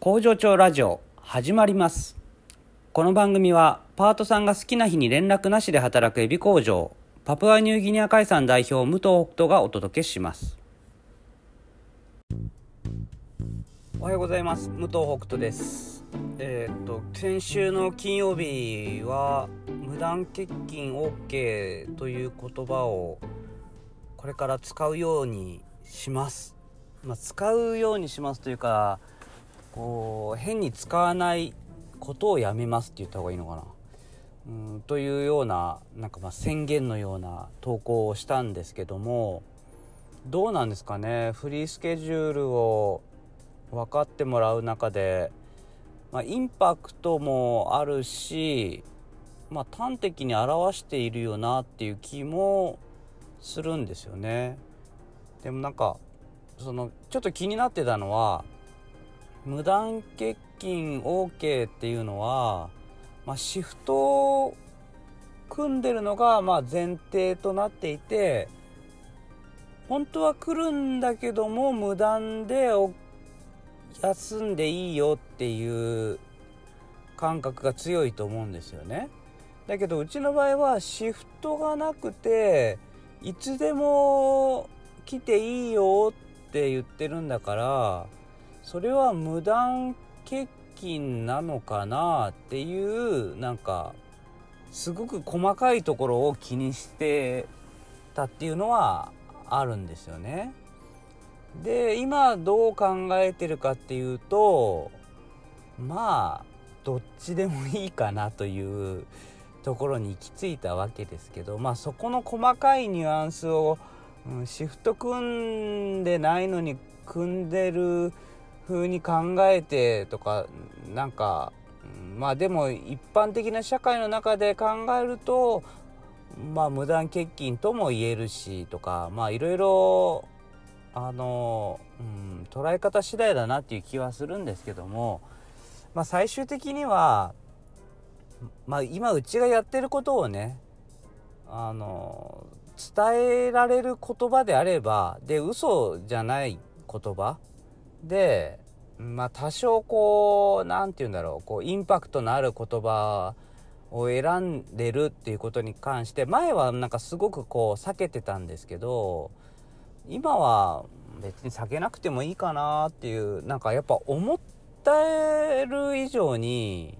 工場長ラジオ始まります。この番組はパートさんが好きな日に連絡なしで働くエビ工場パプアニューギニア海産代表武藤北斗がお届けします。おはようございます。武藤北斗です。えーっと先週の金曜日は無断欠勤 OK という言葉をこれから使うようにします、まあ、使うようにしますというかこう変に使わないことをやめますって言った方がいいのかなうんというようななんかま宣言のような投稿をしたんですけどもどうなんですかねフリースケジュールを分かってもらう中で、まあ、インパクトもあるし、まあ、端的に表しているよなっていう気もするんですよね。でもなんかそのちょっと気になってたのは無断欠勤 OK っていうのは、まあ、シフトを組んでるのがま前提となっていて本当は来るんだけども無断で休んでいいよっていう感覚が強いと思うんですよね。だけどうちの場合はシフトがなくていつでも来ていいよって言ってるんだからそれは無断欠勤なのかなっていうなんかすごく細かいところを気にしてたっていうのはあるんですよね。で今どう考えてるかっていうとまあどっちでもいいかなというところに行き着いたわけですけどまあそこの細かいニュアンスを、うん、シフト組んでないのに組んでる風に考えてとかなんか、まあでも一般的な社会の中で考えるとまあ無断欠勤とも言えるしとかまあいろいろあの、うん、捉え方次第だなっていう気はするんですけども、まあ、最終的には、まあ、今うちがやってることをねあの伝えられる言葉であればで嘘じゃない言葉で、まあ、多少こう何て言うんだろうこうインパクトのある言葉を選んでるっていうことに関して前はなんかすごくこう避けてたんですけど今は別に避けなくてもいいかなっていうなんかやっぱ思ってる以上に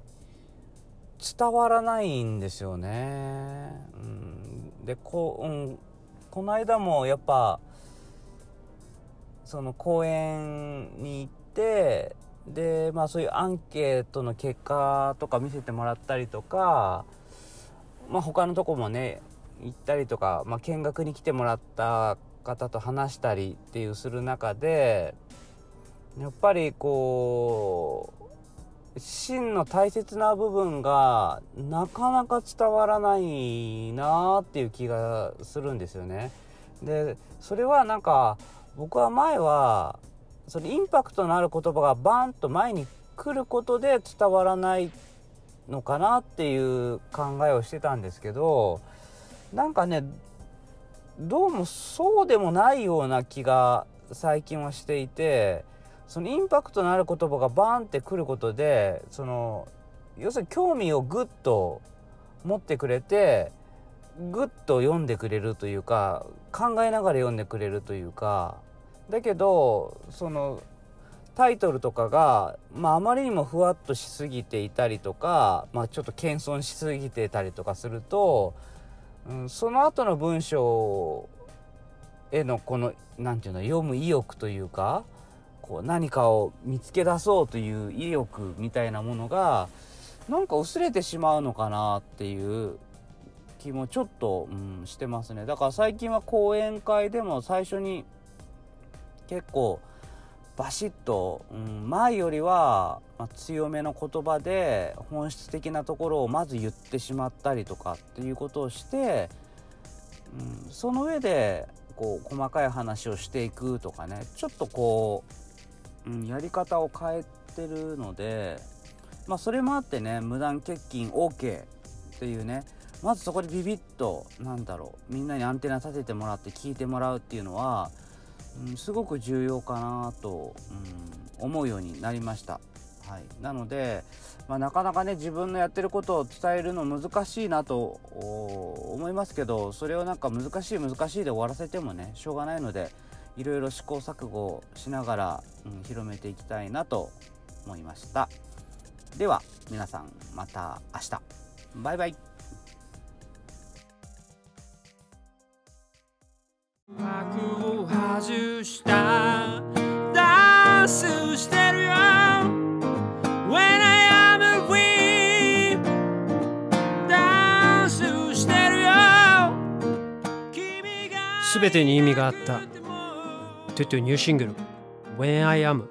伝わらないんですよね。うん、でこ,、うん、この間もやっぱその公園に行ってでまあそういうアンケートの結果とか見せてもらったりとか、まあ、他のとこもね行ったりとか、まあ、見学に来てもらった方と話したりっていうする中でやっぱりこう真の大切な部分がなかなか伝わらないなっていう気がするんですよね。でそれはなんか僕は前はそのインパクトのある言葉がバンと前に来ることで伝わらないのかなっていう考えをしてたんですけどなんかねどうもそうでもないような気が最近はしていてそのインパクトのある言葉がバンってくることでその要するに興味をグッと持ってくれてグッと読んでくれるというか考えながら読んでくれるというかだけどそのタイトルとかが、まあ、あまりにもふわっとしすぎていたりとか、まあ、ちょっと謙遜しすぎてたりとかすると、うん、その後の文章へのこの何て言うの読む意欲というかこう何かを見つけ出そうという意欲みたいなものがなんか薄れてしまうのかなっていう気もちょっと、うん、してますね。だから最近は講演会でも最初に結構バシッと、うん、前よりは、ま、強めの言葉で本質的なところをまず言ってしまったりとかっていうことをして、うん、その上でこう細かい話をしていくとかねちょっとこう、うん、やり方を変えてるので、まあ、それもあってね無断欠勤 OK っていうねまずそこでビビッとなんだろうみんなにアンテナ立ててもらって聞いてもらうっていうのはうん、すごく重要かなと、うん、思うようになりました。はい、なので、まあ、なかなかね自分のやってることを伝えるの難しいなと思いますけどそれをなんか難しい難しいで終わらせてもねしょうがないのでいろいろ試行錯誤しながら、うん、広めていきたいなと思いました。では皆さんまた明日。バイバイ。外した。ダンスしてるよ。When I am a queen ダンスしてるよ。すべてに意味があった。トゥトゥニューシングル。When I am